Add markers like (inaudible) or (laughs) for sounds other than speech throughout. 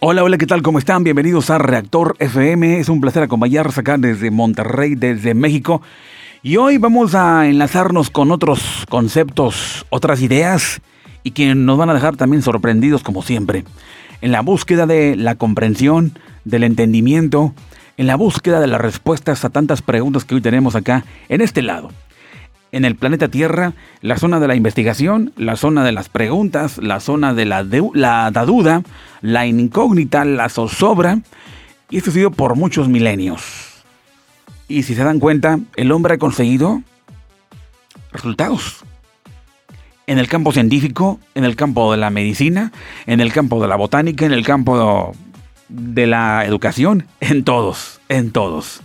Hola, hola, ¿qué tal? ¿Cómo están? Bienvenidos a Reactor FM. Es un placer acompañarnos acá desde Monterrey, desde México. Y hoy vamos a enlazarnos con otros conceptos, otras ideas y que nos van a dejar también sorprendidos como siempre. En la búsqueda de la comprensión, del entendimiento, en la búsqueda de las respuestas a tantas preguntas que hoy tenemos acá en este lado. En el planeta Tierra, la zona de la investigación, la zona de las preguntas, la zona de la, la, duda, la incógnita, la zozobra, y esto ha sido por muchos milenios. Y si se dan cuenta, el hombre ha conseguido resultados. En el campo científico, en el campo de la medicina, en el campo de la botánica, en el campo de la educación, en todos, en todos.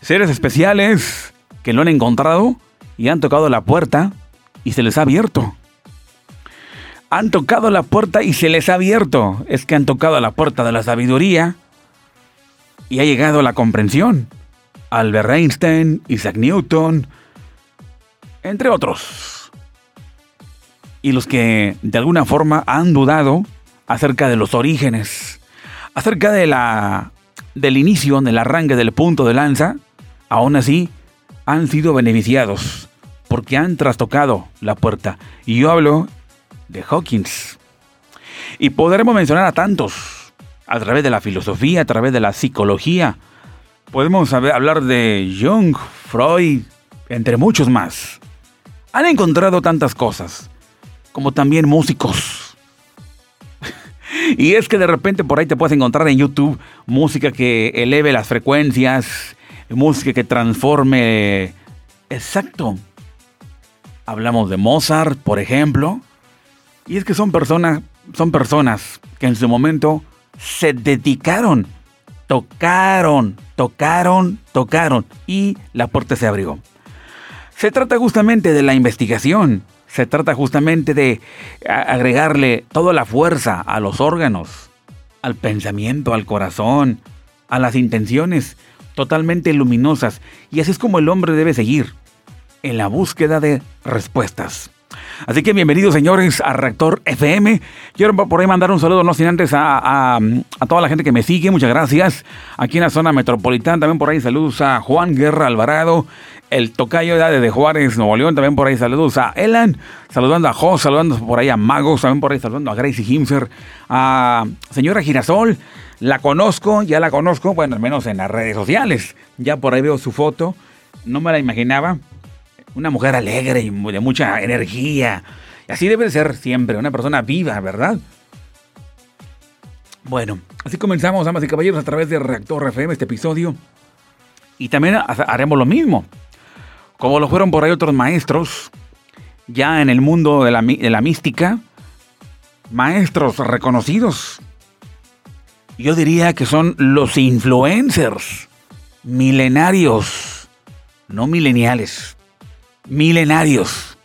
Seres especiales que lo han encontrado y han tocado la puerta y se les ha abierto. Han tocado la puerta y se les ha abierto. Es que han tocado la puerta de la sabiduría y ha llegado la comprensión. Albert Einstein, Isaac Newton, entre otros. Y los que de alguna forma han dudado acerca de los orígenes, acerca de la del inicio, del arranque del punto de lanza, aún así han sido beneficiados porque han trastocado la puerta. Y yo hablo de Hawkins. Y podremos mencionar a tantos a través de la filosofía, a través de la psicología, Podemos hablar de Jung, Freud, entre muchos más. Han encontrado tantas cosas, como también músicos. (laughs) y es que de repente por ahí te puedes encontrar en YouTube música que eleve las frecuencias, música que transforme... Exacto. Hablamos de Mozart, por ejemplo. Y es que son personas, son personas que en su momento se dedicaron tocaron, tocaron, tocaron y la puerta se abrió. Se trata justamente de la investigación, se trata justamente de agregarle toda la fuerza a los órganos, al pensamiento, al corazón, a las intenciones totalmente luminosas. Y así es como el hombre debe seguir, en la búsqueda de respuestas. Así que bienvenidos señores a Reactor FM. Quiero por ahí mandar un saludo, no sin antes a, toda la gente que me sigue, muchas gracias. Aquí en la zona metropolitana, también por ahí saludos a Juan Guerra Alvarado, el tocayo de Juárez, Nuevo León, también por ahí saludos a Elan, saludando a Jos, saludando por ahí a Magos, también por ahí saludando a Gracie Himser, a señora Girasol, la conozco, ya la conozco, bueno, al menos en las redes sociales, ya por ahí veo su foto, no me la imaginaba, una mujer alegre y de mucha energía. Así debe ser siempre, una persona viva, ¿verdad? Bueno, así comenzamos, damas y caballeros, a través de Reactor FM este episodio. Y también haremos lo mismo. Como lo fueron por ahí otros maestros, ya en el mundo de la, de la mística, maestros reconocidos. Yo diría que son los influencers, milenarios, no mileniales milenarios.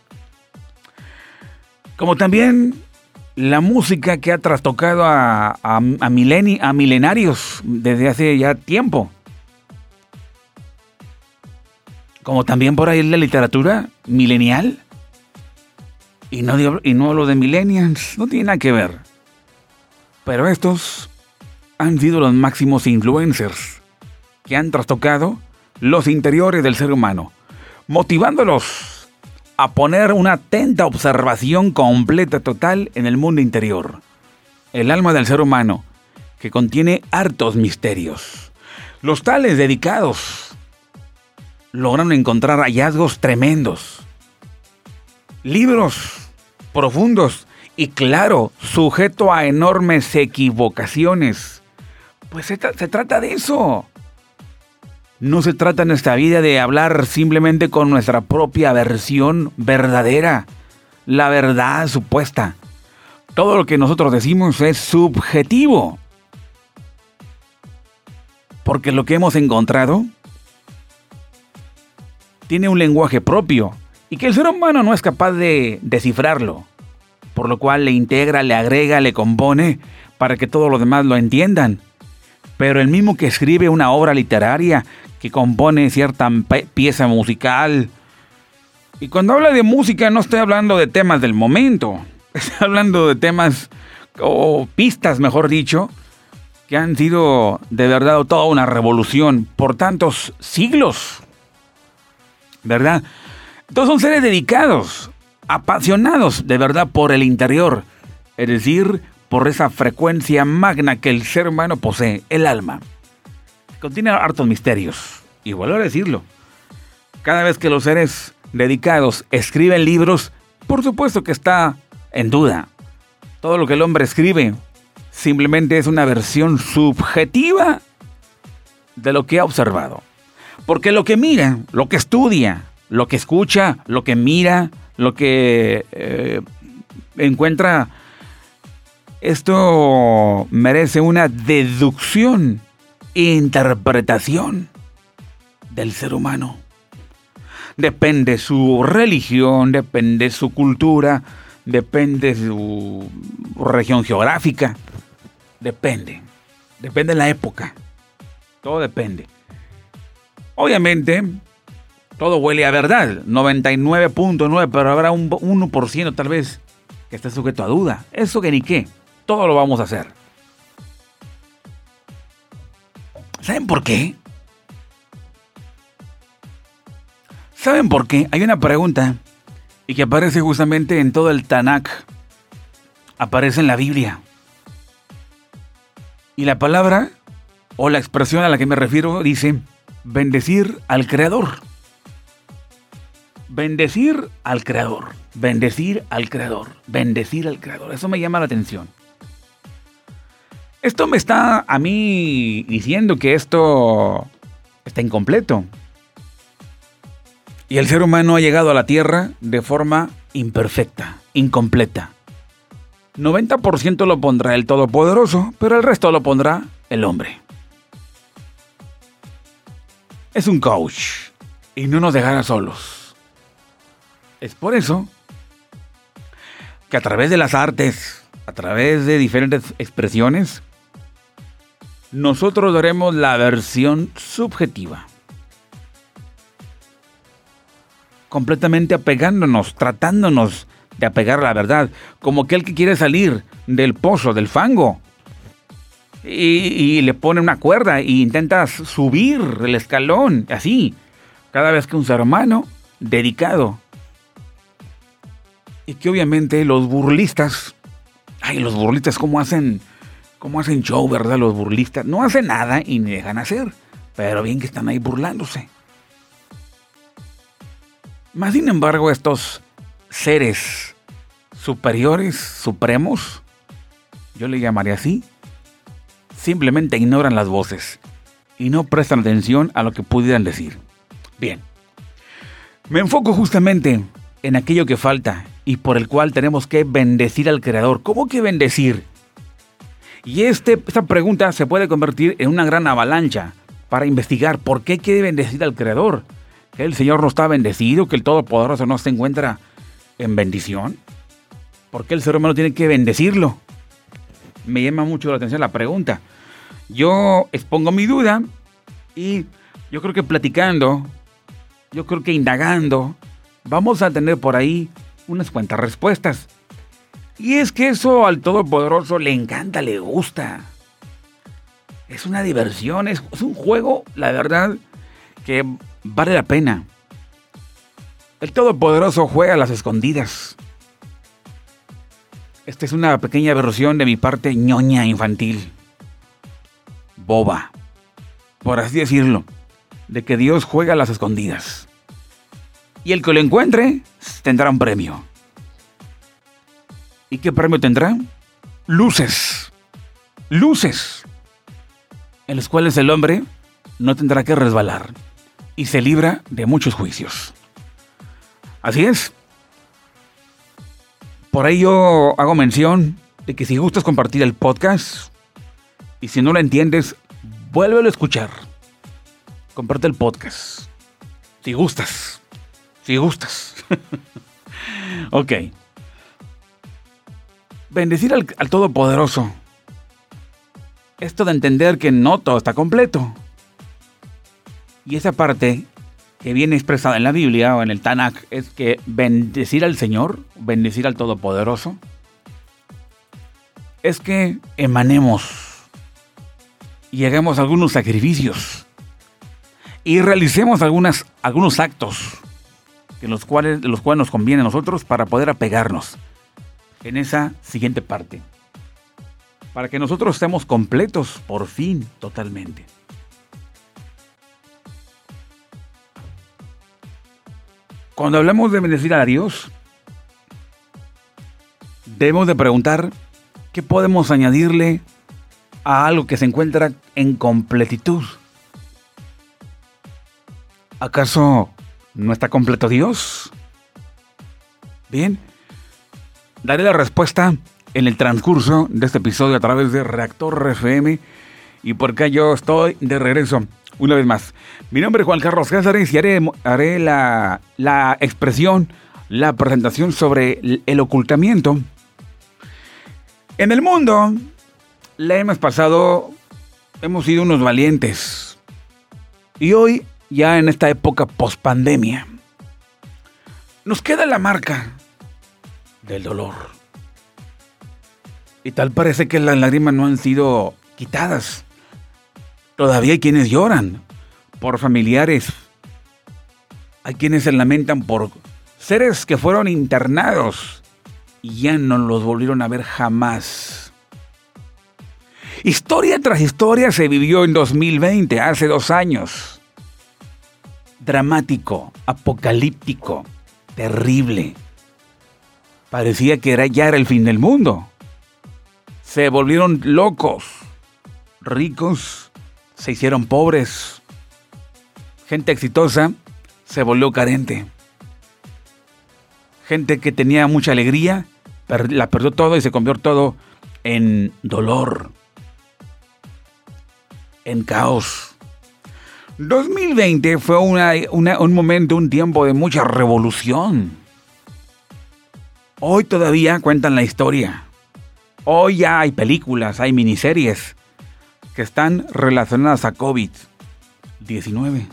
Como también la música que ha trastocado a, a, a milenarios desde hace ya tiempo. Como también por ahí la literatura milenial. Y no, y no lo de millennials, no tiene nada que ver. Pero estos han sido los máximos influencers que han trastocado los interiores del ser humano motivándolos a poner una atenta observación completa total en el mundo interior, el alma del ser humano, que contiene hartos misterios. Los tales dedicados lograron encontrar hallazgos tremendos, libros profundos y claro, sujeto a enormes equivocaciones. Pues se, se trata de eso. No se trata en esta vida de hablar simplemente con nuestra propia versión verdadera, la verdad supuesta. Todo lo que nosotros decimos es subjetivo. Porque lo que hemos encontrado tiene un lenguaje propio y que el ser humano no es capaz de descifrarlo. Por lo cual le integra, le agrega, le compone para que todos los demás lo entiendan. Pero el mismo que escribe una obra literaria, que compone cierta pieza musical. Y cuando habla de música no estoy hablando de temas del momento, (laughs) estoy hablando de temas o pistas, mejor dicho, que han sido de verdad toda una revolución por tantos siglos. ¿Verdad? Todos son seres dedicados, apasionados de verdad por el interior, es decir, por esa frecuencia magna que el ser humano posee, el alma. Contiene hartos misterios, y vuelvo a decirlo. Cada vez que los seres dedicados escriben libros, por supuesto que está en duda. Todo lo que el hombre escribe simplemente es una versión subjetiva de lo que ha observado. Porque lo que mira, lo que estudia, lo que escucha, lo que mira, lo que eh, encuentra, esto merece una deducción interpretación del ser humano. Depende su religión, depende su cultura, depende su región geográfica, Depende. Depende de la época. Todo depende. Obviamente, todo huele a verdad. 99.9, pero habrá un 1% tal vez que esté sujeto a duda. Eso que ni qué. Todo lo vamos a hacer. ¿Saben por qué? ¿Saben por qué? Hay una pregunta y que aparece justamente en todo el Tanakh. Aparece en la Biblia. Y la palabra o la expresión a la que me refiero dice bendecir al Creador. Bendecir al Creador. Bendecir al Creador. Bendecir al Creador. Eso me llama la atención. Esto me está a mí diciendo que esto está incompleto. Y el ser humano ha llegado a la Tierra de forma imperfecta, incompleta. 90% lo pondrá el Todopoderoso, pero el resto lo pondrá el hombre. Es un coach y no nos dejará solos. Es por eso que a través de las artes, a través de diferentes expresiones, nosotros daremos la versión subjetiva. Completamente apegándonos, tratándonos de apegar a la verdad, como aquel que quiere salir del pozo, del fango. Y, le pone una cuerda e intenta subir el escalón, así, cada vez que un ser humano dedicado. Y que obviamente los burlistas, ay, los burlistas, ¿cómo hacen, cómo hacen show, verdad? Los burlistas no hacen nada y ni dejan hacer, pero bien que están ahí burlándose. Más sin embargo, estos seres superiores, supremos, yo le llamaría así, simplemente ignoran las voces y no prestan atención a lo que pudieran decir. Bien, me enfoco justamente en aquello que falta y por el cual tenemos que bendecir al Creador. ¿Cómo que bendecir? Y este, esta pregunta se puede convertir en una gran avalancha para investigar por qué quiere bendecir al Creador. ¿Que el Señor no está bendecido? ¿Que el Todopoderoso no se encuentra en bendición? ¿Por qué el ser humano tiene que bendecirlo? Me llama mucho la atención la pregunta. Yo expongo mi duda y yo creo que platicando, yo creo que indagando, vamos a tener por ahí unas cuantas respuestas. Y es que eso al Todopoderoso le encanta, le gusta. Es una diversión, es, un juego, la verdad, que vale la pena. El Todopoderoso juega a las escondidas. Esta es una pequeña versión de mi parte ñoña infantil. Boba. Por así decirlo. De que Dios juega a las escondidas. Y el que lo encuentre tendrá un premio. ¿Y qué premio tendrá? Luces. Luces. En las cuales el hombre no tendrá que resbalar. Y se libra de muchos juicios. Así es. Por ahí yo hago mención de que si gustas compartir el podcast y si no lo entiendes, vuélvelo a escuchar. Comparte el podcast. Si gustas. Si gustas. (laughs) ok. Bendecir al, Todopoderoso. Esto de entender que no todo está completo. Y esa parte que viene expresada en la Biblia o en el Tanakh es que bendecir al Señor, bendecir al Todopoderoso, es que emanemos y hagamos algunos sacrificios y realicemos algunas, algunos actos en los cuales, los cuales nos conviene a nosotros para poder apegarnos en esa siguiente parte. Para que nosotros estemos completos por fin totalmente. Cuando hablamos de bendecir a Dios, debemos de preguntar qué podemos añadirle a algo que se encuentra en completitud. ¿Acaso no está completo Dios? Bien, daré la respuesta en el transcurso de este episodio a través de Reactor FM y porque yo estoy de regreso una vez más. Mi nombre es Juan Carlos Cáceres y haré, haré la, la expresión, la presentación sobre el ocultamiento. En el mundo, le hemos pasado, hemos sido unos valientes. Y hoy, ya en esta época post pandemia, nos queda la marca del dolor. Y tal parece que las lágrimas no han sido quitadas. Todavía hay quienes lloran por familiares. Hay quienes se lamentan por seres que fueron internados y ya no los volvieron a ver jamás. Historia tras historia se vivió en 2020, hace dos años. Dramático, apocalíptico, terrible. Parecía que era, ya era el fin del mundo. Se volvieron locos, ricos, se hicieron pobres. Gente exitosa se volvió carente. Gente que tenía mucha alegría la perdió todo y se convirtió todo en dolor, en caos. 2020 fue un momento, un tiempo de mucha revolución. Hoy todavía cuentan la historia. Hoy ya hay películas, hay miniseries que están relacionadas a COVID-19.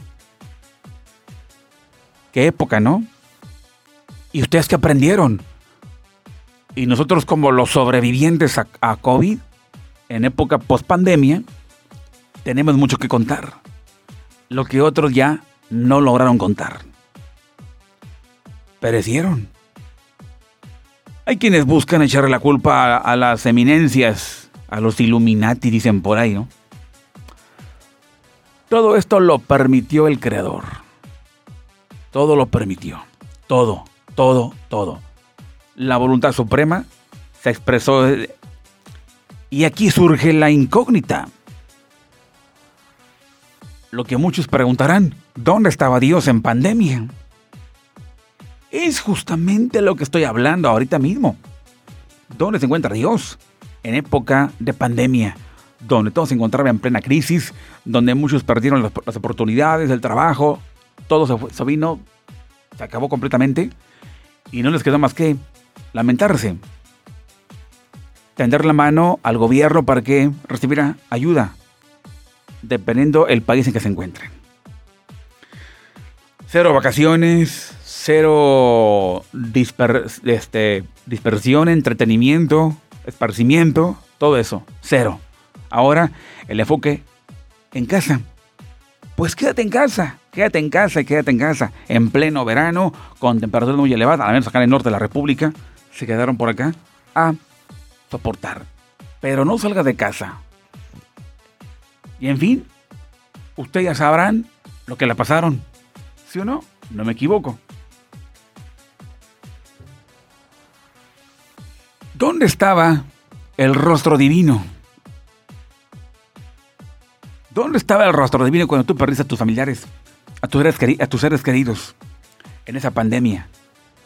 Qué época, ¿no? ¿Y ustedes qué aprendieron? Y nosotros como los sobrevivientes a, a COVID, en época post-pandemia, tenemos mucho que contar. Lo que otros ya no lograron contar. Perecieron. Hay quienes buscan echarle la culpa a, las eminencias a los Illuminati, dicen por ahí, ¿no? Todo esto lo permitió el Creador. Todo lo permitió. Todo, todo, todo. La voluntad suprema se expresó. Y aquí surge la incógnita. Lo que muchos preguntarán, ¿dónde estaba Dios en pandemia? Es justamente lo que estoy hablando ahorita mismo. ¿Dónde se encuentra Dios? en época de pandemia, donde todo se encontraba en plena crisis, donde muchos perdieron las, oportunidades, el trabajo, todo se, vino, se acabó completamente y no les quedó más que lamentarse, tender la mano al gobierno para que recibiera ayuda, dependiendo el país en que se encuentren. Cero vacaciones, cero este, dispersión, entretenimiento, esparcimiento, todo eso, cero. Ahora el enfoque en casa. Pues quédate en casa, quédate en casa y quédate en casa. En pleno verano, con temperaturas muy elevadas, al menos acá en el norte de la República, se quedaron por acá a soportar. Pero no salga de casa. Y en fin, ustedes ya sabrán lo que le pasaron. ¿Sí o no? No me equivoco. ¿Dónde estaba el rostro divino? ¿Dónde estaba el rostro divino cuando tú perdiste a tus familiares, a tus seres, queridos en esa pandemia?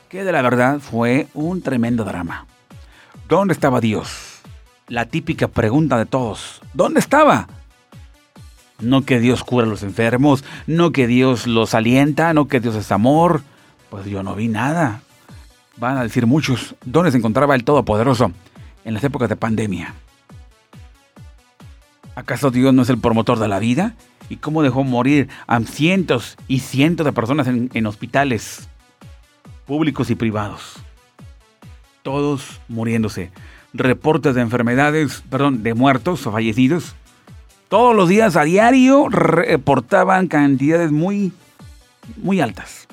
Que de la verdad fue un tremendo drama. ¿Dónde estaba Dios? La típica pregunta de todos. ¿Dónde estaba? No que Dios cura a los enfermos, no que Dios los alienta, no que Dios es amor. Pues yo no vi nada. Van a decir muchos, ¿dónde se encontraba el Todopoderoso en las épocas de pandemia? ¿Acaso Dios no es el promotor de la vida? ¿Y cómo dejó morir a cientos y cientos de personas en, hospitales públicos y privados? Todos muriéndose. Reportes de enfermedades, perdón, de muertos o fallecidos Todos los días a diario reportaban cantidades muy, muy altas.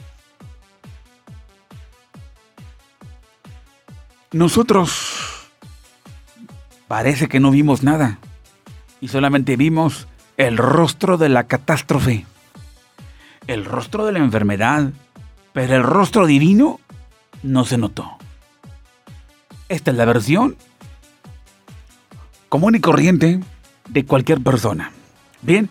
Nosotros parece que no vimos nada y solamente vimos el rostro de la catástrofe, el rostro de la enfermedad, pero el rostro divino no se notó. Esta es la versión común y corriente de cualquier persona. Bien,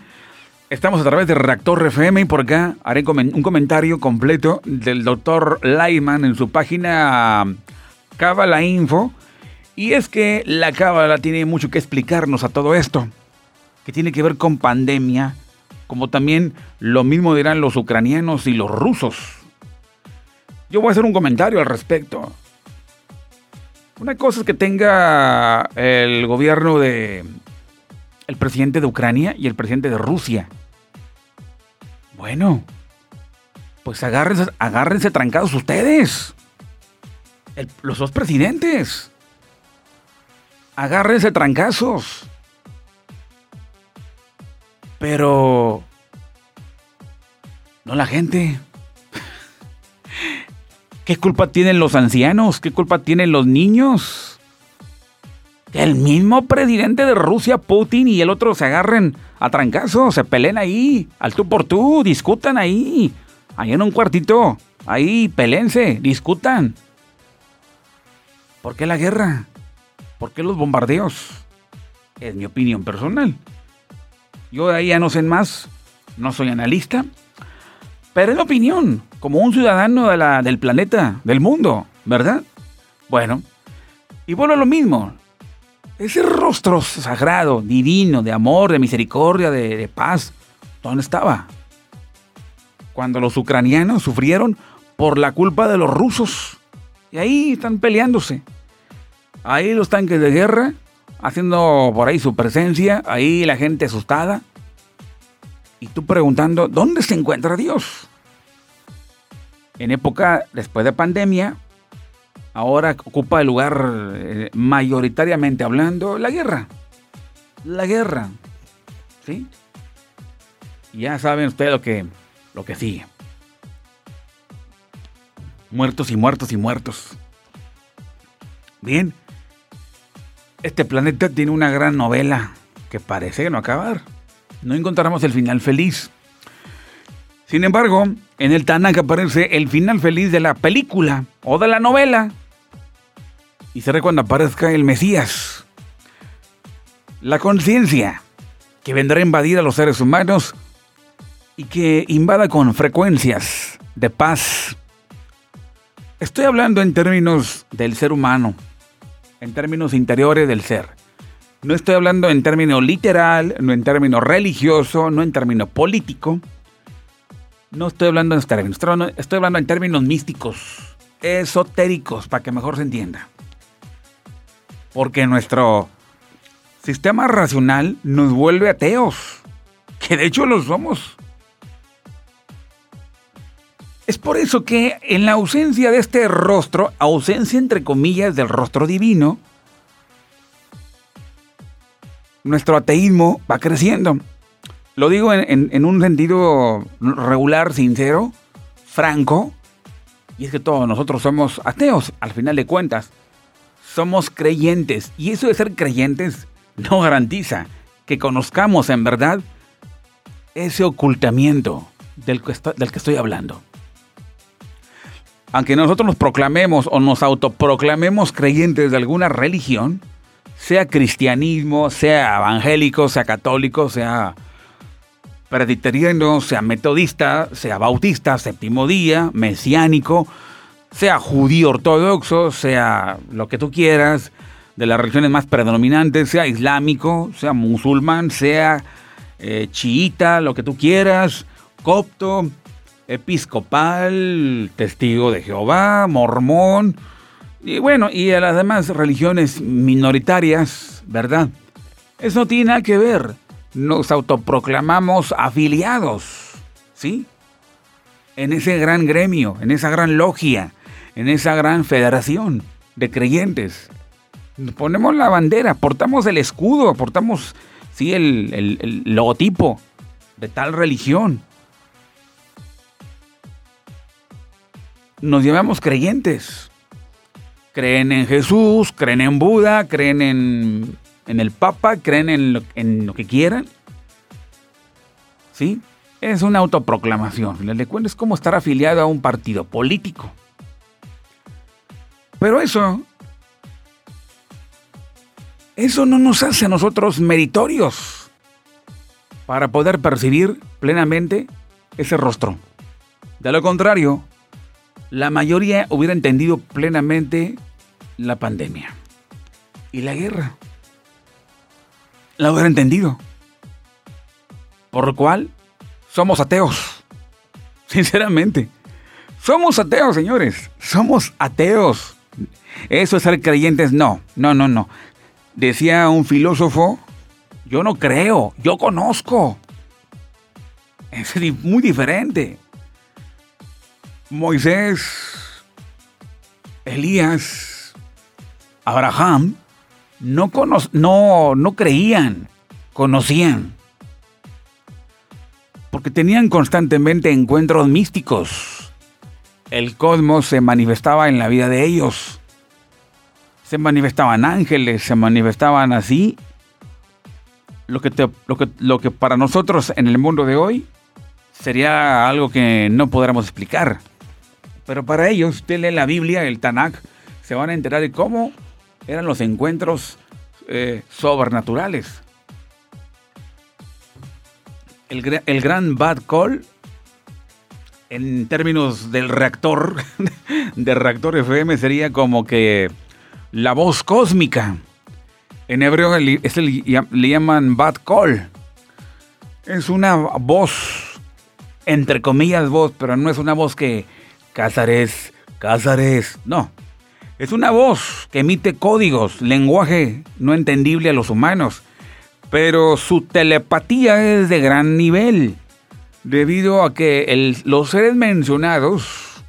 estamos a través de Reactor FM y por acá haré un comentario completo del doctor Lyman en su página Cábala Info. Y es que la Cábala tiene mucho que explicarnos a todo esto, que tiene que ver con pandemia, como también lo mismo dirán los ucranianos y los rusos. Yo voy a hacer un comentario al respecto. Una cosa es que tenga el gobierno de el presidente de Ucrania y el presidente de Rusia. Bueno, pues agárrense, agárrense trancados ustedes los dos presidentes. Agárrense trancazos. Pero... No la gente. ¿Qué culpa tienen los ancianos? ¿Qué culpa tienen los niños? Que el mismo presidente de Rusia, Putin, y el otro se agarren a trancazos, se peleen ahí, al tú por tú, discutan ahí, ahí en un cuartito, ahí, pelense, discutan. ¿Por qué la guerra? ¿Por qué los bombardeos? Es mi opinión personal. Yo de ahí ya no sé más, no soy analista, pero es mi opinión, como un ciudadano del planeta, del mundo, ¿verdad? Bueno, y bueno, lo mismo. Ese rostro sagrado, divino, de amor, de misericordia, de, de paz, ¿dónde estaba? Cuando los ucranianos sufrieron por la culpa de los rusos. Y ahí están peleándose. Ahí los tanques de guerra haciendo por ahí su presencia, ahí la gente asustada. Y tú preguntando, ¿dónde se encuentra Dios? En época después de pandemia, ahora ocupa el lugar eh, mayoritariamente hablando la guerra. La guerra. ¿Sí? Ya saben ustedes lo que, lo que sigue. Muertos y muertos y muertos. Bien. Este planeta tiene una gran novela que parece no acabar. No encontramos el final feliz. Sin embargo, en el Tanakh aparece el final feliz de la película o de la novela. Y será cuando aparezca el Mesías. La conciencia que vendrá a invadir a los seres humanos y que invada con frecuencias de paz, Estoy hablando en términos del ser humano, en términos interiores del ser. No estoy hablando en términos literal, no en términos religioso, no en términos político. No estoy hablando en términos, estoy hablando en términos místicos, esotéricos, para que mejor se entienda. Porque nuestro sistema racional nos vuelve ateos, que de hecho lo somos. Es por eso que en la ausencia de este rostro, ausencia entre comillas del rostro divino, nuestro ateísmo va creciendo. Lo digo en, un sentido regular, sincero, franco, y es que todos nosotros somos ateos, al final de cuentas. Somos creyentes, y eso de ser creyentes no garantiza que conozcamos en verdad ese ocultamiento del que estoy hablando aunque nosotros nos proclamemos o nos autoproclamemos creyentes de alguna religión, sea cristianismo, sea evangélico, sea católico, sea presbiteriano, sea metodista, sea bautista, séptimo día, mesiánico, sea judío ortodoxo, sea lo que tú quieras, de las religiones más predominantes, sea islámico, sea musulmán, sea eh, chiita, lo que tú quieras, copto, episcopal, testigo de Jehová, mormón, y bueno, y a las demás religiones minoritarias, ¿verdad? Eso no tiene nada que ver. Nos autoproclamamos afiliados, ¿sí? En ese gran gremio, en esa gran logia, en esa gran federación de creyentes. Ponemos la bandera, portamos el escudo, portamos ¿sí? el, el logotipo de tal religión. Nos llamamos creyentes. Creen en Jesús, creen en Buda, creen en, en el Papa, creen en lo, en lo que quieran. ¿Sí? Es una autoproclamación. Les cuento es como estar afiliado a un partido político. Pero eso, eso no nos hace a nosotros meritorios para poder percibir plenamente ese rostro. De lo contrario, la mayoría hubiera entendido plenamente la pandemia y la guerra. La hubiera entendido. Por lo cual, somos ateos. (laughs) Sinceramente. Somos ateos, señores. Somos ateos. Eso es ser creyentes. No, no, no, no. Decía un filósofo, yo no creo, yo conozco. Es muy diferente. Moisés, Elías, Abraham, no, no, no creían, conocían. Porque tenían constantemente encuentros místicos. El cosmos se manifestaba en la vida de ellos. Se manifestaban ángeles, se manifestaban así. Lo que, lo que, lo que para nosotros en el mundo de hoy sería algo que no podríamos explicar. Pero para ellos, usted lee la Biblia, el Tanakh, se van a enterar de cómo eran los encuentros eh, sobrenaturales. El, el, gran bad call, en términos del reactor, (laughs) de reactor FM, sería como que la voz cósmica. En hebreo le llaman bad call. Es una voz, entre comillas voz, pero no es una voz que Cázares, Cázares. No. Es una voz que emite códigos, lenguaje no entendible a los humanos. Pero su telepatía es de gran nivel. Debido a que los seres mencionados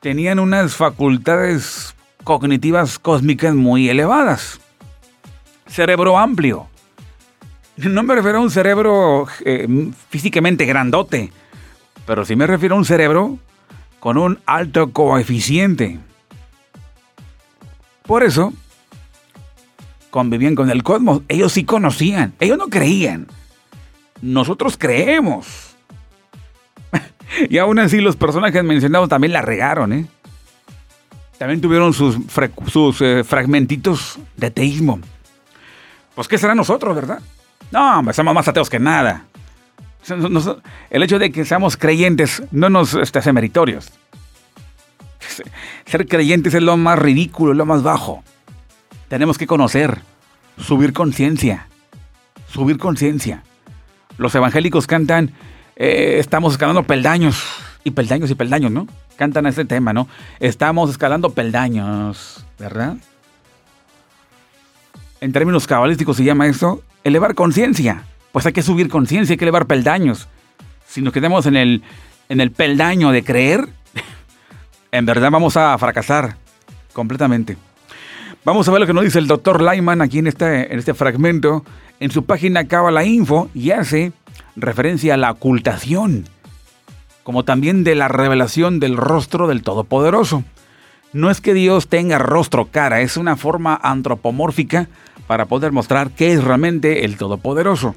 tenían unas facultades cognitivas cósmicas muy elevadas. Cerebro amplio. No me refiero a un cerebro eh, físicamente grandote pero sí me refiero a un cerebro con un alto coeficiente. Por eso, convivían con el cosmos. Ellos sí conocían, ellos no creían. Nosotros creemos. (laughs) y aún así los personajes mencionados también la regaron, ¿eh? También tuvieron sus, sus eh, fragmentitos de ateísmo. Pues qué será nosotros, ¿verdad? No, somos más ateos que nada el hecho de que seamos creyentes no nos este, hace meritorios. Ser creyentes es lo más ridículo, lo más bajo. Tenemos que conocer, subir conciencia, subir conciencia. Los evangélicos cantan, eh, estamos escalando peldaños, y peldaños y peldaños, ¿no? Cantan este tema, ¿no? Estamos escalando peldaños, ¿verdad? En términos cabalísticos se llama eso elevar conciencia pues hay que subir conciencia, hay que elevar peldaños. Si nos quedamos en el, en el peldaño de creer, (laughs) en verdad vamos a fracasar completamente. Vamos a ver lo que nos dice el doctor Lyman aquí en este, en este fragmento. En su página la Info y hace referencia a la ocultación, como también de la revelación del rostro del Todopoderoso. No es que Dios tenga rostro cara, es una forma antropomórfica para poder mostrar qué es realmente el Todopoderoso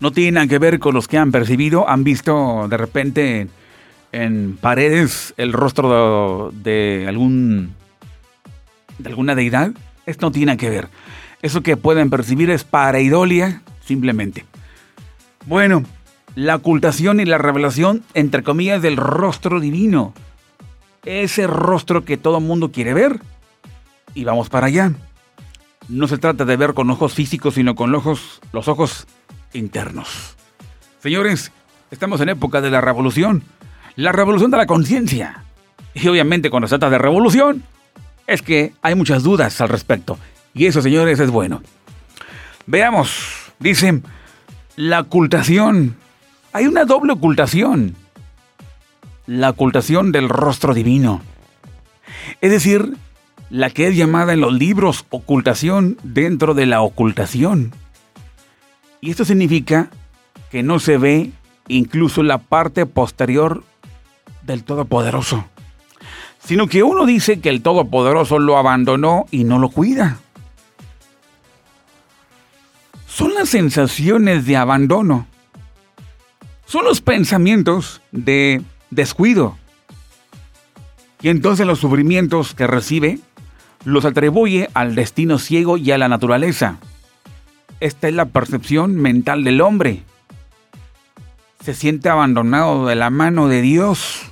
no tiene nada que ver con los que han percibido, han visto de repente en, paredes el rostro de, algún de alguna deidad. Esto no tiene que ver. Eso que pueden percibir es pareidolia simplemente. Bueno, la ocultación y la revelación, entre comillas, del rostro divino. Ese rostro que todo mundo quiere ver. Y vamos para allá. No se trata de ver con ojos físicos, sino con ojos, los ojos internos. Señores, estamos en época de la revolución, la revolución de la conciencia. Y obviamente cuando se trata de revolución, es que hay muchas dudas al respecto. Y eso, señores, es bueno. Veamos, dicen, la ocultación. Hay una doble ocultación. La ocultación del rostro divino. Es decir, la que es llamada en los libros ocultación dentro de la ocultación. Y esto significa que no se ve incluso la parte posterior del Todopoderoso, sino que uno dice que el Todopoderoso lo abandonó y no lo cuida. Son las sensaciones de abandono, son los pensamientos de descuido. Y entonces los sufrimientos que recibe los atribuye al destino ciego y a la naturaleza. Esta es la percepción mental del hombre. Se siente abandonado de la mano de Dios.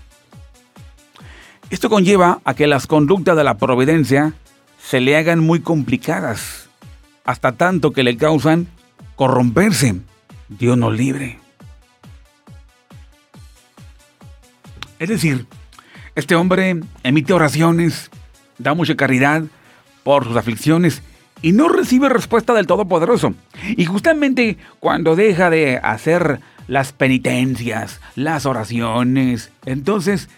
Esto conlleva a que las conductas de la providencia se le hagan muy complicadas, hasta tanto que le causan corromperse. Dios nos libre. Es decir, este hombre emite oraciones, da mucha caridad por sus aflicciones y no recibe respuesta del Todopoderoso. Y justamente cuando deja de hacer las penitencias, las oraciones, entonces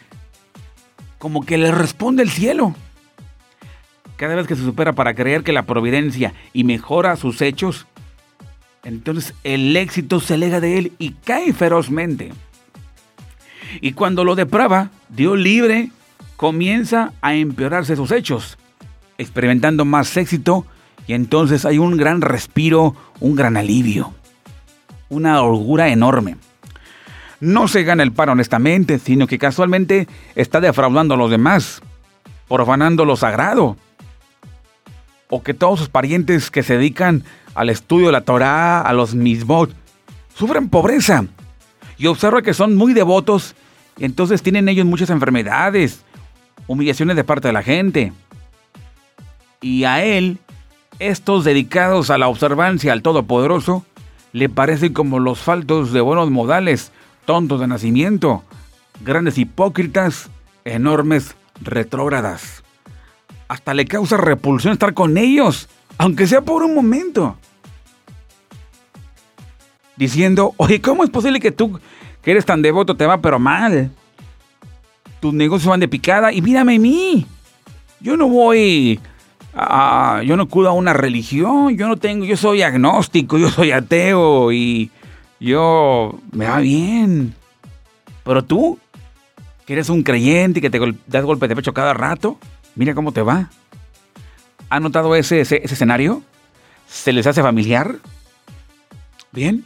como que le responde el cielo. Cada vez que se supera para creer que la providencia y mejora sus hechos, entonces el éxito se lega de él y cae ferozmente. Y cuando lo deprava, Dios libre, comienza a empeorarse sus hechos, experimentando más éxito y entonces hay un gran respiro, un gran alivio, una holgura enorme. No se gana el pan honestamente, sino que casualmente está defraudando a los demás, profanando lo sagrado. O que todos sus parientes que se dedican al estudio de la Torá, a los mismos, sufren pobreza. Y observa que son muy devotos y entonces tienen ellos muchas enfermedades, humillaciones de parte de la gente. Y a él, estos dedicados a la observancia al Todopoderoso, le parecen como los faltos de buenos modales, tontos de nacimiento, grandes hipócritas, enormes retrógradas. Hasta le causa repulsión estar con ellos, aunque sea por un momento. Diciendo, oye, ¿cómo es posible que tú que eres tan devoto te va pero mal. Tus negocios van de picada y mírame a mí. Yo no voy a, yo no acudo a una religión, yo no tengo, yo soy agnóstico, yo soy ateo y yo me va bien. Pero tú, que eres un creyente y que te das golpe de pecho cada rato, mira cómo te va. ¿Ha notado ese, ese escenario? ¿Se les hace familiar? Bien.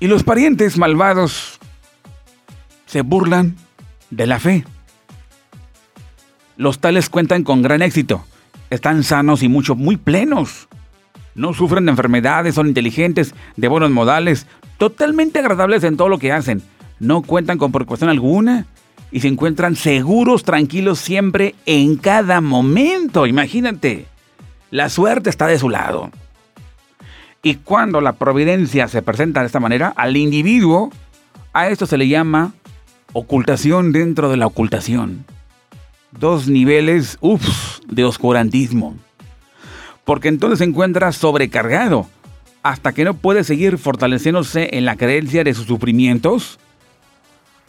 Y los parientes malvados se burlan de la fe. Los tales cuentan con gran éxito. Están sanos y mucho, muy plenos. No sufren de enfermedades, son inteligentes, de buenos modales, totalmente agradables en todo lo que hacen. No cuentan con preocupación alguna y se encuentran seguros, tranquilos siempre, en cada momento. Imagínate, la suerte está de su lado. Y cuando la providencia se presenta de esta manera, al individuo, a esto se le llama ocultación dentro de la ocultación. Dos niveles, de oscurantismo. Porque entonces se encuentra sobrecargado hasta que no puede seguir fortaleciéndose en la creencia de sus sufrimientos.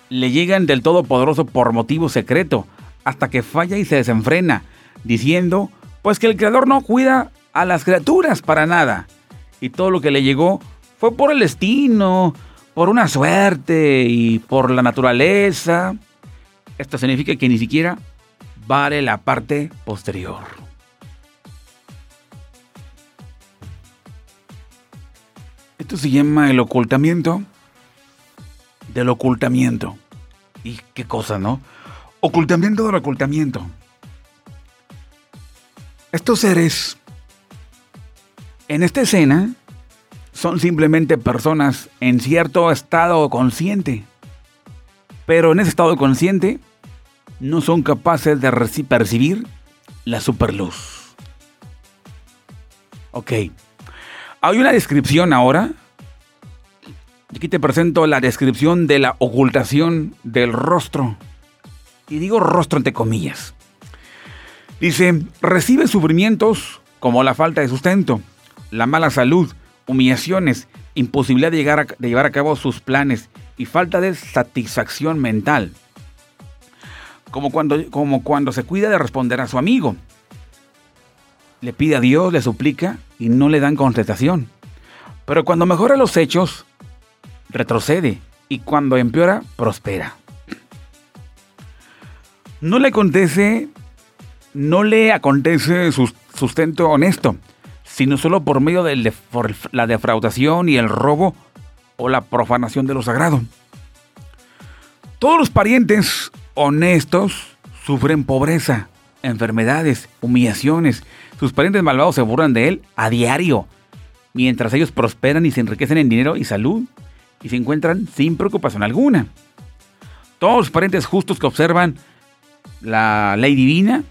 Le llegan del Todopoderoso por motivo secreto, hasta que falla y se desenfrena, diciendo, pues que el Creador no cuida a las criaturas para nada y todo lo que le llegó fue por el destino, por una suerte y por la naturaleza. Esto significa que ni siquiera vale la parte posterior. Esto se llama el ocultamiento del ocultamiento. Y qué cosa, ¿no? Ocultamiento del ocultamiento. Estos seres en esta escena son simplemente personas en cierto estado consciente, pero en ese estado consciente no son capaces de percibir la superluz. Ok, hay una descripción ahora. Aquí te presento la descripción de la ocultación del rostro. Y digo rostro entre comillas. Dice, recibe sufrimientos como la falta de sustento la mala salud, humillaciones, imposibilidad de, llegar llevar a cabo sus planes y falta de satisfacción mental. Como cuando, como cuando se cuida de responder a su amigo. Le pide a Dios, le suplica y no le dan contestación. Pero cuando mejora los hechos, retrocede y cuando empeora, prospera. No le acontece, no le acontece sustento honesto, sino solo por medio de la defraudación y el robo o la profanación de lo sagrado. Todos los parientes honestos sufren pobreza, enfermedades, humillaciones. Sus parientes malvados se burlan de él a diario, mientras ellos prosperan y se enriquecen en dinero y salud y se encuentran sin preocupación alguna. Todos los parientes justos que observan la ley divina,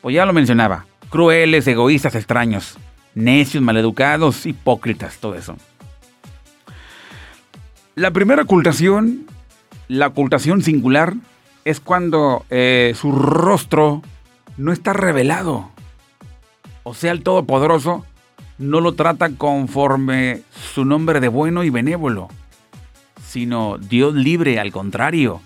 pues ya lo mencionaba, crueles, egoístas, extraños, necios, maleducados, hipócritas, todo eso. La primera ocultación, la ocultación singular, es cuando eh, su rostro no está revelado. O sea, el Todopoderoso no lo trata conforme su nombre de bueno y benévolo, sino Dios libre, al contrario,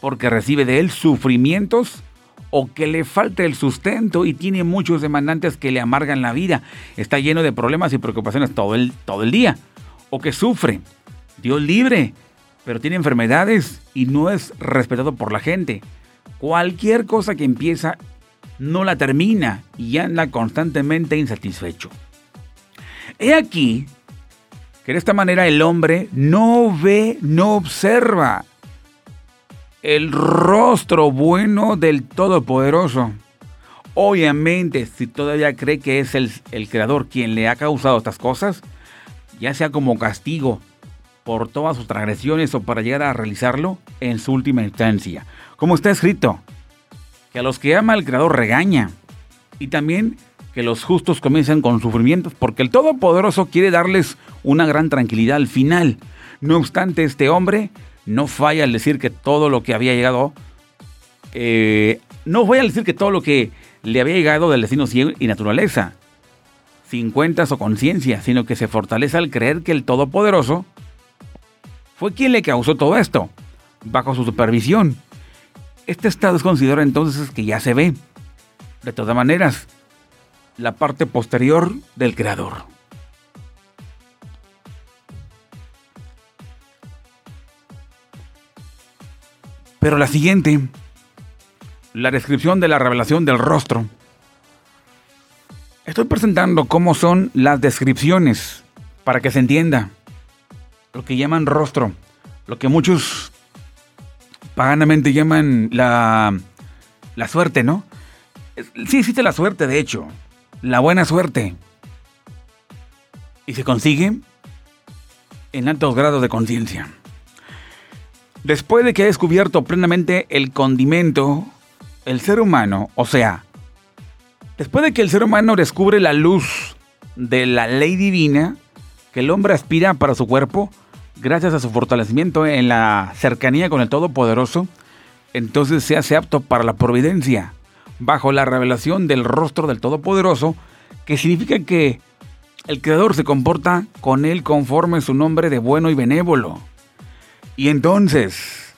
porque recibe de él sufrimientos o que le falta el sustento y tiene muchos demandantes que le amargan la vida. Está lleno de problemas y preocupaciones todo el, todo el día. O que sufre. Dios libre, pero tiene enfermedades y no es respetado por la gente. Cualquier cosa que empieza no la termina y anda constantemente insatisfecho. He aquí que de esta manera el hombre no ve, no observa el rostro bueno del Todopoderoso. Obviamente, si todavía cree que es el, el, Creador quien le ha causado estas cosas, ya sea como castigo por todas sus transgresiones o para llegar a realizarlo en su última instancia. Como está escrito, que a los que ama el Creador regaña y también que los justos comiencen con sufrimientos porque el Todopoderoso quiere darles una gran tranquilidad al final. No obstante, este hombre no falla al decir que todo lo que había llegado, eh, no falla al decir que todo lo que le había llegado del destino y naturaleza, sin cuentas o conciencia, sino que se fortalece al creer que el Todopoderoso fue quien le causó todo esto, bajo su supervisión. Este estado es considerado entonces que ya se ve. De todas maneras, la parte posterior del creador. Pero la siguiente, la descripción de la revelación del rostro. Estoy presentando cómo son las descripciones para que se entienda lo que llaman rostro, lo que muchos paganamente llaman la, la suerte, ¿no? Sí existe la suerte, de hecho, la buena suerte. Y se consigue en altos grados de conciencia. Después de que ha descubierto plenamente el condimento, el ser humano, o sea, después de que el ser humano descubre la luz de la ley divina que el hombre aspira para su cuerpo, gracias a su fortalecimiento en la cercanía con el Todopoderoso, entonces se hace apto para la providencia, bajo la revelación del rostro del Todopoderoso, que significa que el Creador se comporta con él conforme su nombre de bueno y benévolo. Y entonces,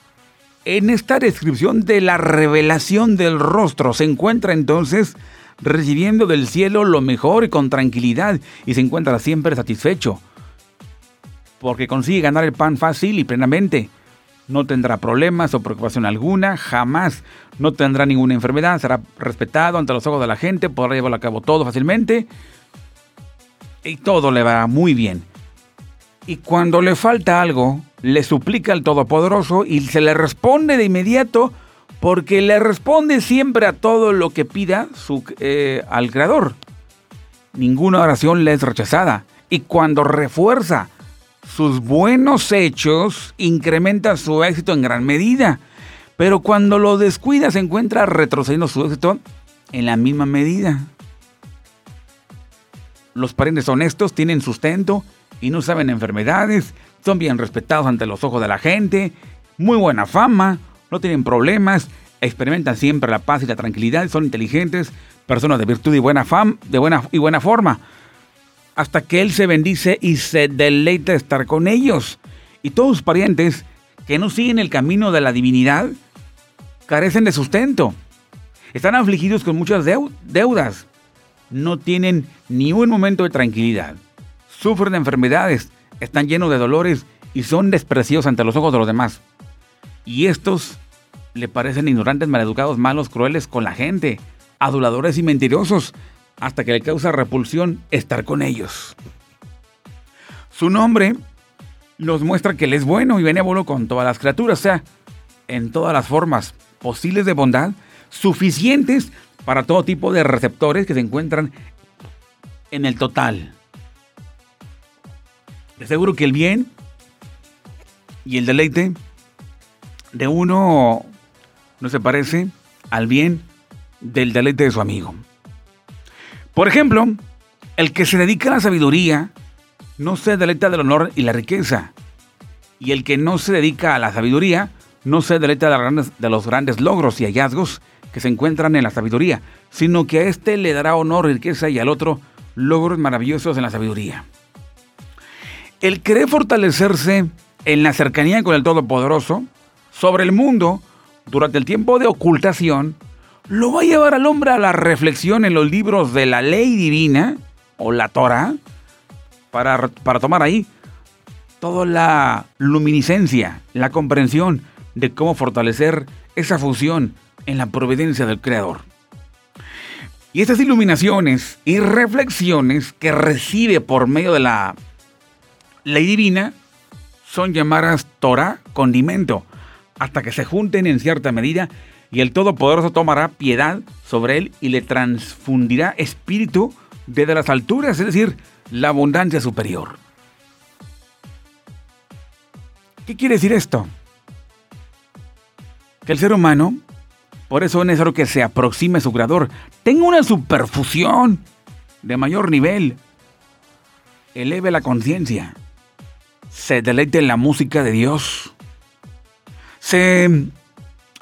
en esta descripción de la revelación del rostro, se encuentra entonces recibiendo del cielo lo mejor y con tranquilidad, y se encuentra siempre satisfecho, porque consigue ganar el pan fácil y plenamente. No tendrá problemas o preocupación alguna, jamás. No tendrá ninguna enfermedad, será respetado ante los ojos de la gente, podrá llevarlo a cabo todo fácilmente y todo le va muy bien. Y cuando le falta algo, le suplica al Todopoderoso y se le responde de inmediato porque le responde siempre a todo lo que pida su, eh, al Creador. Ninguna oración le es rechazada. Y cuando refuerza sus buenos hechos, incrementa su éxito en gran medida. Pero cuando lo descuida, se encuentra retrocediendo su éxito en la misma medida. Los parientes honestos tienen sustento y no saben enfermedades, son bien respetados ante los ojos de la gente, muy buena fama, no tienen problemas, experimentan siempre la paz y la tranquilidad, son inteligentes, personas de virtud y buena fama, de buena y buena forma. Hasta que él se bendice y se deleita de estar con ellos. Y todos sus parientes que no siguen el camino de la divinidad carecen de sustento, están afligidos con muchas deudas, no tienen ni un momento de tranquilidad, sufren de enfermedades, están llenos de dolores y son despreciados ante los ojos de los demás. Y estos le parecen ignorantes, maleducados, malos, crueles con la gente, aduladores y mentirosos, hasta que le causa repulsión estar con ellos. Su nombre nos muestra que Él es bueno y benévolo con todas las criaturas, o sea, en todas las formas posibles de bondad, suficientes para todo tipo de receptores que se encuentran en el total. De seguro que el bien y el deleite de uno no se parece al bien del deleite de su amigo. Por ejemplo, el que se dedica a la sabiduría no se deleita del honor y la riqueza. Y el que no se dedica a la sabiduría no se deleita de los grandes logros y hallazgos que se encuentran en la sabiduría, sino que a éste le dará honor riqueza y al otro logros maravillosos en la sabiduría. El querer fortalecerse en la cercanía con el Todopoderoso sobre el mundo durante el tiempo de ocultación lo va a llevar al hombre a la reflexión en los libros de la ley divina o la Torah para, para tomar ahí toda la luminiscencia, la comprensión de cómo fortalecer esa fusión en la providencia del Creador. Y estas iluminaciones y reflexiones que recibe por medio de la ley divina son llamadas Torah condimento, hasta que se junten en cierta medida y el Todopoderoso tomará piedad sobre él y le transfundirá espíritu desde las alturas, es decir, la abundancia superior. ¿Qué quiere decir esto? Que el ser humano, por eso es necesario que se aproxime a su creador, tenga una superfusión de mayor nivel, eleve la conciencia, se deleite en la música de Dios, se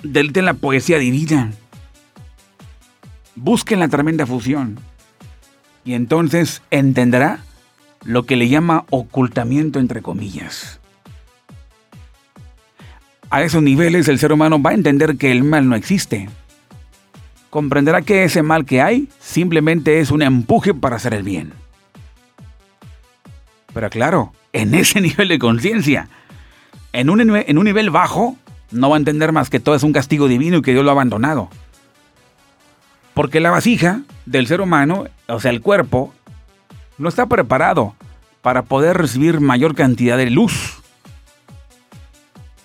en la poesía divina, busque la tremenda fusión y entonces entenderá lo que le llama ocultamiento entre comillas. A esos niveles el ser humano va a entender que el mal no existe. Comprenderá que ese mal que hay simplemente es un empuje para hacer el bien. Pero claro, en ese (laughs) nivel de conciencia, en un, en un nivel bajo, no va a entender más que todo es un castigo divino y que Dios lo ha abandonado. Porque la vasija del ser humano, o sea, el cuerpo, no está preparado para poder recibir mayor cantidad de luz.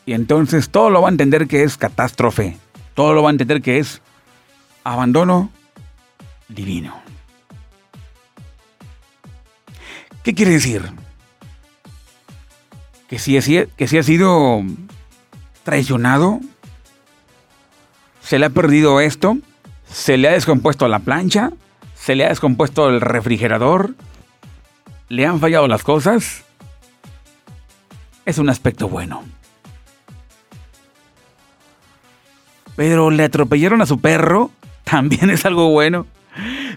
Y entonces todo lo va a entender que es catástrofe. Todo lo va a entender que es abandono divino. ¿Qué quiere decir? Que si, que si ha sido traicionado, se le ha perdido esto, se le ha descompuesto la plancha, se le ha descompuesto el refrigerador, le han fallado las cosas, es un aspecto bueno. Pero le atropellaron a su perro, (laughs) también es algo bueno.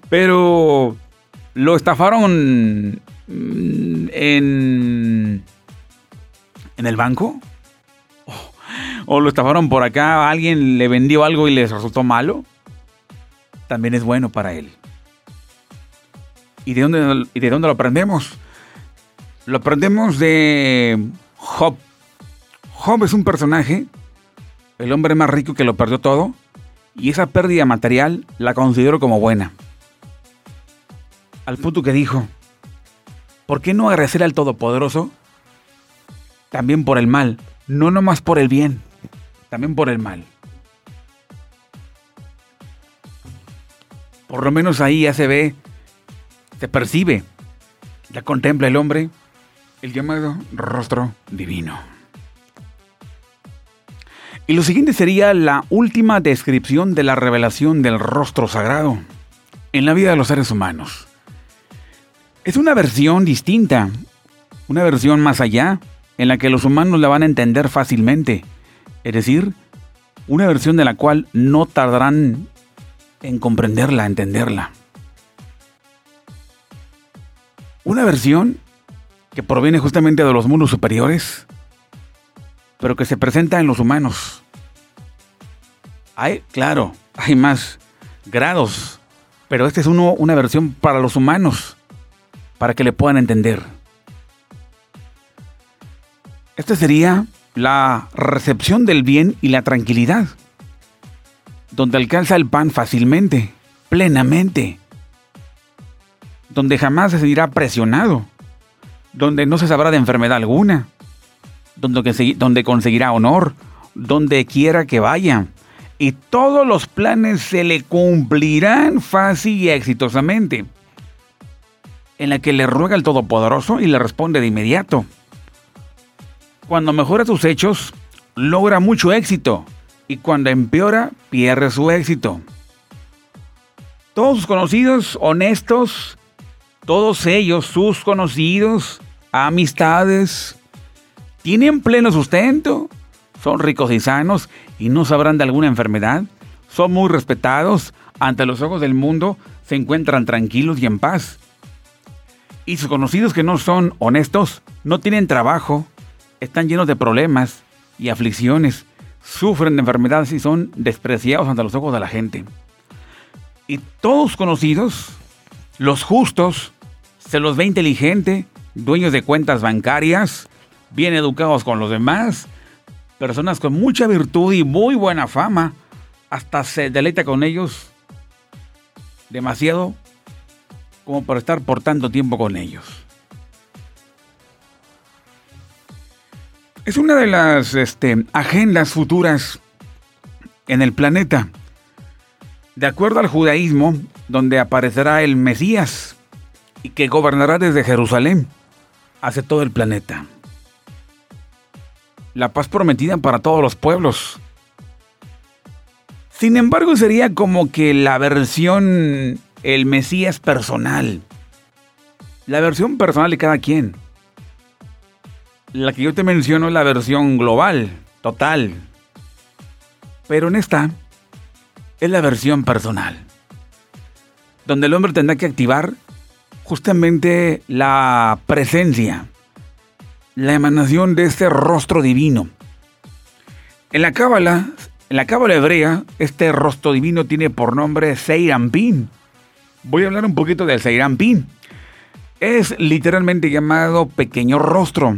Pero lo estafaron en, en el banco. O lo estafaron por acá, alguien le vendió algo y les resultó malo también es bueno para él. ¿Y de dónde, y de dónde lo aprendemos? Lo aprendemos de Job. Job es un personaje, el hombre más rico que lo perdió todo, y esa pérdida material la considero como buena. Al punto que dijo, ¿por qué no agradecer al Todopoderoso? También por el mal, no nomás por el bien, también por el mal. Por lo menos ahí ya se ve, se percibe, ya contempla el hombre el llamado rostro divino. Y lo siguiente sería la última descripción de la revelación del rostro sagrado en la vida de los seres humanos. Es una versión distinta, una versión más allá, en la que los humanos la van a entender fácilmente. Es decir, una versión de la cual no tardarán en comprenderla, entenderla. Una versión que proviene justamente de los mundos superiores, pero que se presenta en los humanos. Hay, claro, hay más grados, pero esta es uno, una versión para los humanos, para que le puedan entender. Esta sería la recepción del bien y la tranquilidad, donde alcanza el pan fácilmente, plenamente, donde jamás se sentirá presionado, donde no se sabrá de enfermedad alguna, donde, conseguirá honor, donde quiera que vaya, y todos los planes se le cumplirán fácil y exitosamente, en la que le ruega al Todopoderoso y le responde de inmediato. Cuando mejora sus hechos, logra mucho éxito, y cuando empeora, pierde su éxito. Todos sus conocidos, honestos, todos ellos, sus conocidos, amistades, tienen pleno sustento, son ricos y sanos y no sabrán de alguna enfermedad, son muy respetados, ante los ojos del mundo se encuentran tranquilos y en paz. Y sus conocidos que no son honestos, no tienen trabajo, están llenos de problemas y aflicciones, sufren de enfermedades y son despreciados ante los ojos de la gente. Y todos conocidos, los justos, se los ve inteligente, dueños de cuentas bancarias, bien educados con los demás, personas con mucha virtud y muy buena fama, hasta se deleita con ellos demasiado como por estar por tanto tiempo con ellos. Es una de las este, agendas futuras en el planeta. De acuerdo al judaísmo, donde aparecerá el Mesías y que gobernará desde Jerusalén hacia todo el planeta la paz prometida para todos los pueblos. Sin embargo, sería como que la versión, el Mesías personal. La versión personal de cada quien. La que yo te menciono es la versión global, total. Pero en esta es la versión personal. Donde el hombre tendrá que activar justamente la presencia, la emanación de este rostro divino. En la cábala, en la cábala hebrea, este rostro divino tiene por nombre Seirampin. Voy a hablar un poquito del Seirampin. Es literalmente llamado pequeño rostro.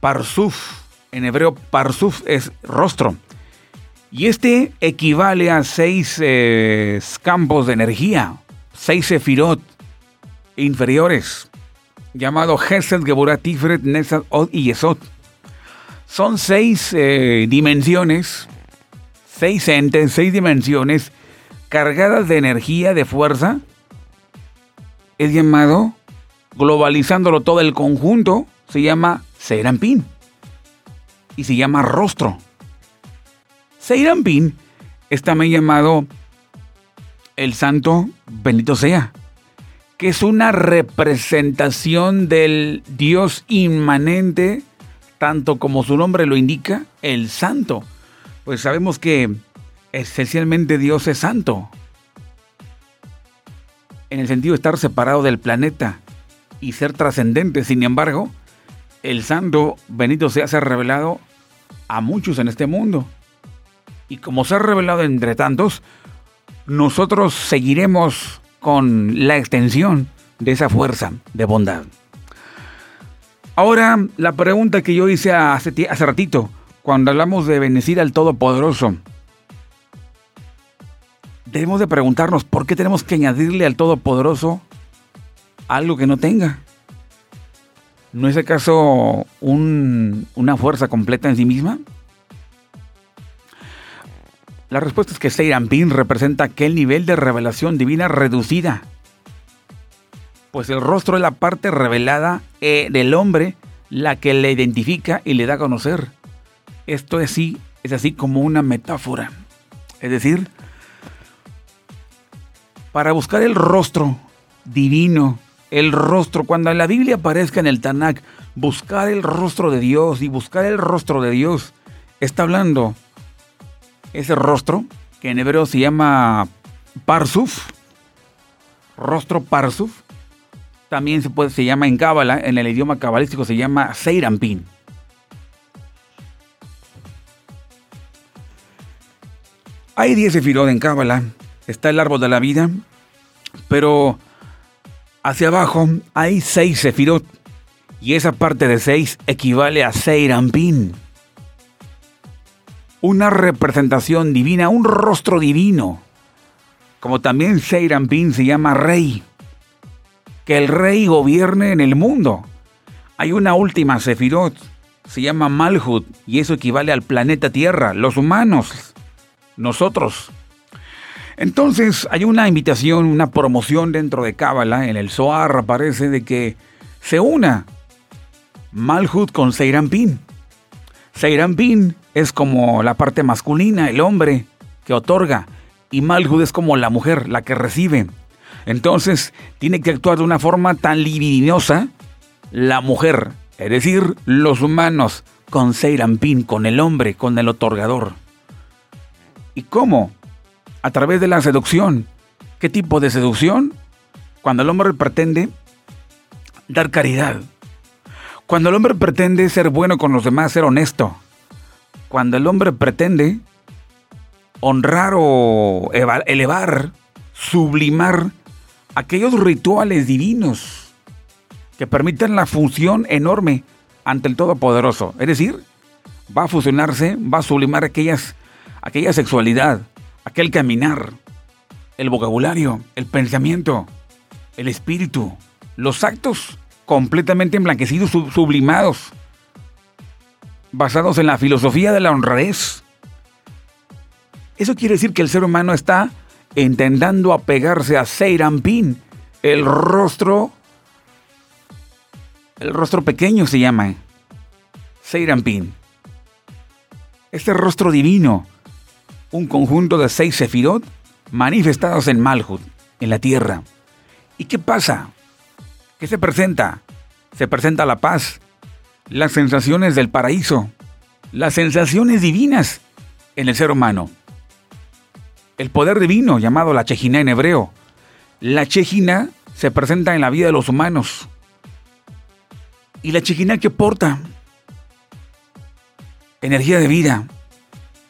Parsuf, en hebreo Parsuf es rostro. Y este equivale a seis eh, campos de energía, seis sefirot inferiores llamado Hesed, Geburah, Tiferet, Nesad, Od y Yesod. Son seis eh, dimensiones, seis entes, seis dimensiones cargadas de energía, de fuerza. Es llamado, globalizándolo todo el conjunto, se llama Seirampin. Y se llama rostro. Seirampin es también llamado el santo bendito sea que es una representación del Dios inmanente, tanto como su nombre lo indica, el santo. Pues sabemos que esencialmente Dios es santo, en el sentido de estar separado del planeta y ser trascendente. Sin embargo, el santo bendito sea, se ha revelado a muchos en este mundo. Y como se ha revelado entre tantos, nosotros seguiremos con la extensión de esa fuerza de bondad. Ahora, la pregunta que yo hice hace, hace ratito, cuando hablamos de bendecir al Todopoderoso, debemos de preguntarnos por qué tenemos que añadirle al Todopoderoso algo que no tenga. ¿No es acaso una fuerza completa en sí misma? La respuesta es que Seiranpin representa aquel nivel de revelación divina reducida. Pues el rostro es la parte revelada eh, del hombre, la que le identifica y le da a conocer. Esto es así, es así como una metáfora. Es decir, para buscar el rostro divino, el rostro, cuando la Biblia aparezca en el Tanakh, buscar el rostro de Dios y buscar el rostro de Dios, está hablando ese rostro, que en hebreo se llama Parsuf, rostro Parsuf, también se, puede, se llama en Cábala, en el idioma cabalístico se llama Hay 10 sefirot en Cábala, está el árbol de la vida, pero hacia abajo hay 6 sefirot y esa parte de 6 equivale a Seirampin. Una representación divina, un rostro divino. Como también Seirampin se llama rey. Que el rey gobierne en el mundo. Hay una última sefirot, se llama Malhut, y eso equivale al planeta Tierra, los humanos, nosotros. Entonces hay una invitación, una promoción dentro de Cábala, en el Zohar aparece de que se una Malhut con Seirampin. Seirampin es como la parte masculina, el hombre que otorga, y Malhut es como la mujer, la que recibe. Entonces tiene que actuar de una forma tan libidinosa la mujer, es decir, los humanos, con Seirampin, con el hombre, con el otorgador. ¿Y cómo? A través de la seducción. ¿Qué tipo de seducción? Cuando el hombre pretende dar caridad. Cuando el hombre pretende ser bueno con los demás, ser honesto. Cuando el hombre pretende honrar o elevar, sublimar aquellos rituales divinos que permitan la función enorme ante el Todopoderoso. Es decir, va a fusionarse, va a sublimar aquellas, aquella sexualidad, aquel caminar, el vocabulario, el pensamiento, el espíritu, los actos completamente emblanquecidos, sublimados, basados en la filosofía de la honradez. Eso quiere decir que el ser humano está intentando apegarse a Seirampin, el rostro el rostro pequeño se llama Seirampin. Este rostro divino, un conjunto de seis sefirot manifestados en Malhut, en la tierra. ¿Y qué pasa? ¿Qué se presenta? Se presenta la paz, las sensaciones del paraíso, las sensaciones divinas en el ser humano. El poder divino llamado la Chejina en hebreo. La Chejina se presenta en la vida de los humanos y la chiquina que porta energía de vida,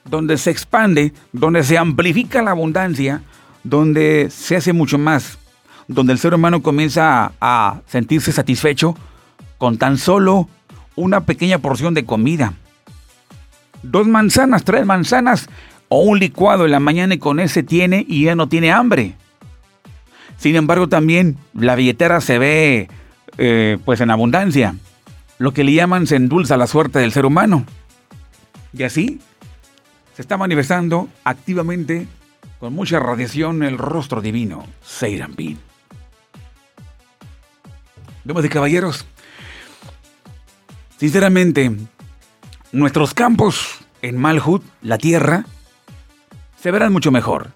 donde se expande, donde se amplifica la abundancia, donde se hace mucho más, donde el ser humano comienza a, sentirse satisfecho con tan solo una pequeña porción de comida. Dos manzanas, tres manzanas o un licuado en la mañana y con ese tiene y ya no tiene hambre. Sin embargo, también la billetera se ve eh, pues en abundancia. Lo que le llaman se endulza la suerte del ser humano. Y así se está manifestando activamente con mucha radiación el rostro divino, Seirambin. Vemos de caballeros, sinceramente, nuestros campos en Malhut, la tierra, se verán mucho mejor.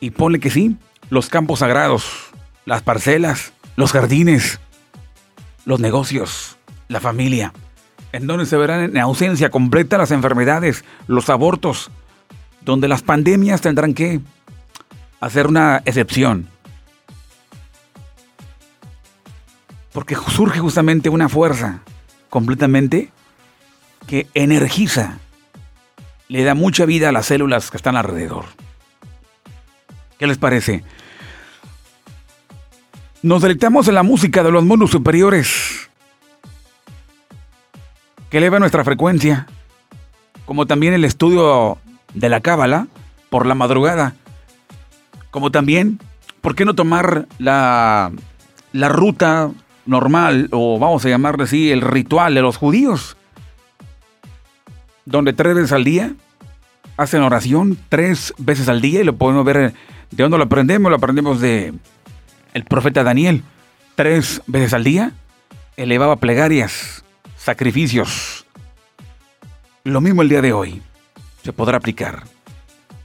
Y ponle que sí, los campos sagrados, las parcelas, los jardines, los negocios, la familia, en donde se verán en ausencia completa las enfermedades, los abortos, donde las pandemias tendrán que hacer una excepción. Porque surge justamente una fuerza completamente que energiza, le da mucha vida a las células que están alrededor. ¿Qué les parece? Nos deleitamos en la música de los mundos superiores que eleva nuestra frecuencia, como también el estudio de la cábala por la madrugada, como también, ¿por qué no tomar la, la ruta normal, o vamos a llamarle así, el ritual de los judíos, donde tres veces al día hacen oración, tres veces al día, y lo podemos ver, ¿de dónde lo aprendemos? Lo aprendemos de el profeta Daniel, tres veces al día, elevaba plegarias, sacrificios. Lo mismo el día de hoy se podrá aplicar.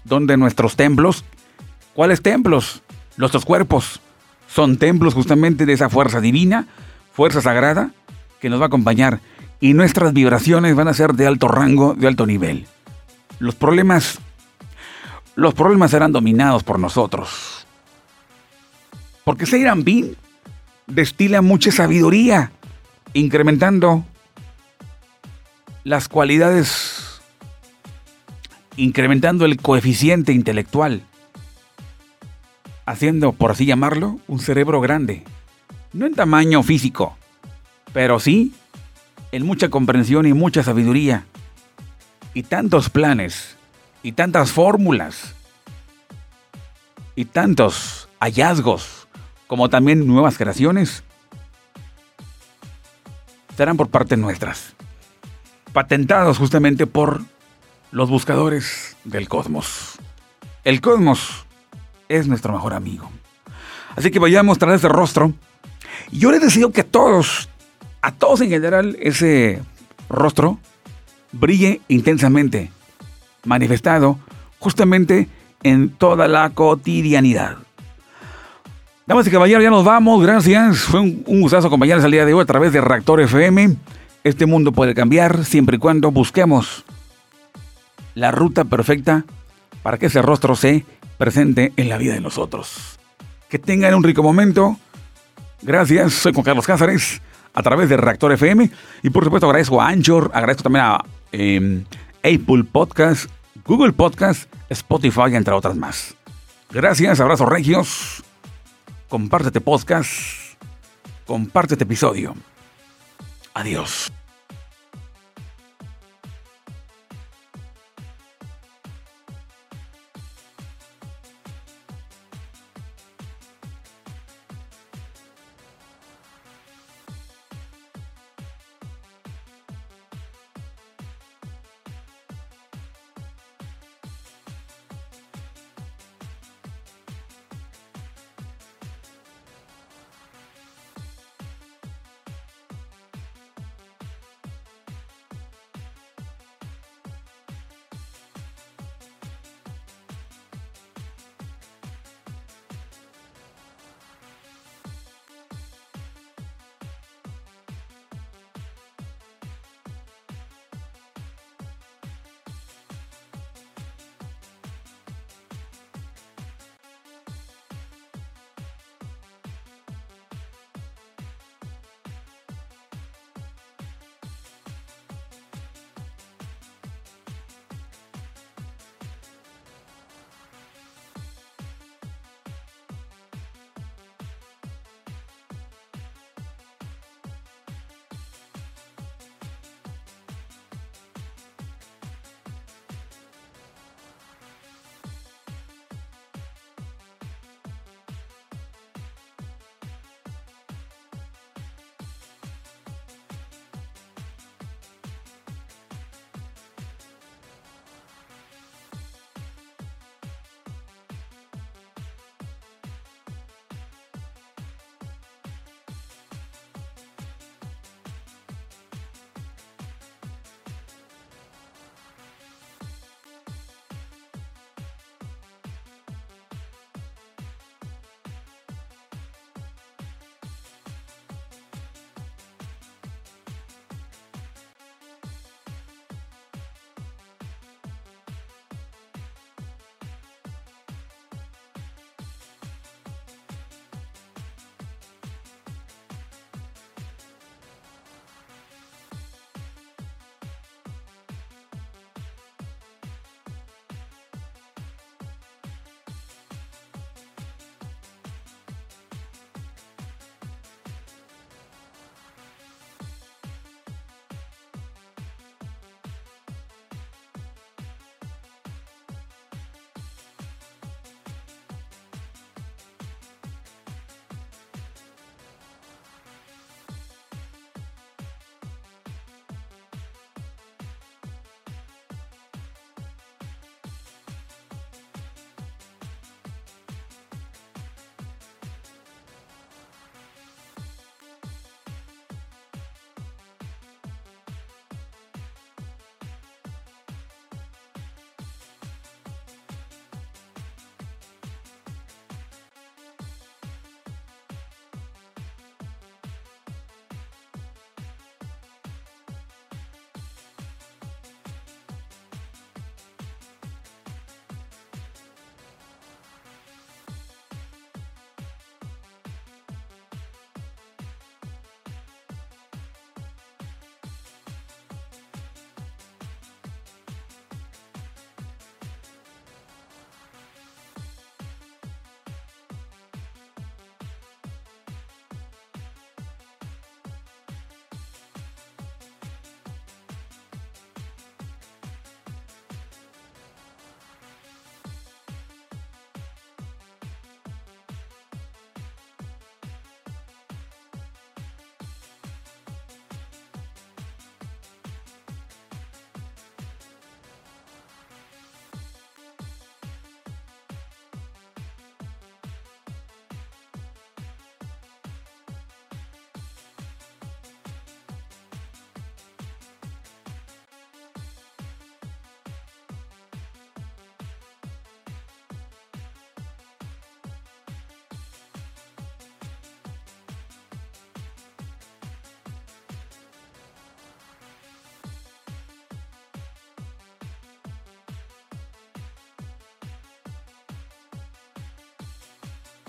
Donde nuestros templos, ¿cuáles templos? Nuestros cuerpos son templos justamente de esa fuerza divina, fuerza sagrada, que nos va a acompañar y nuestras vibraciones van a ser de alto rango, de alto nivel. Los problemas, los problemas serán dominados por nosotros. Porque Bin destila mucha sabiduría, incrementando las cualidades incrementando el coeficiente intelectual, haciendo, por así llamarlo, un cerebro grande. No en tamaño físico, pero sí en mucha comprensión y mucha sabiduría. Y tantos planes, y tantas fórmulas, y tantos hallazgos, como también nuevas creaciones, serán por parte nuestras, patentados justamente por los buscadores del cosmos. El cosmos es nuestro mejor amigo. Así que vayamos tras ese rostro. Yo le deseo que a todos, a todos en general, ese rostro brille intensamente, manifestado justamente en toda la cotidianidad. Damas y caballeros, ya nos vamos. Gracias. Fue un, gustazo acompañarles al día de hoy a través de Reactor FM. Este mundo puede cambiar siempre y cuando busquemos la ruta perfecta para que ese rostro se presente en la vida de nosotros. Que tengan un rico momento. Gracias. Soy Juan Carlos Cázares a través de Reactor FM. Y por supuesto agradezco a Anchor, agradezco también a em, Apple Podcast, Google Podcast, Spotify, entre otras más. Gracias, abrazos regios comparte este podcast, comparte este episodio. Adiós.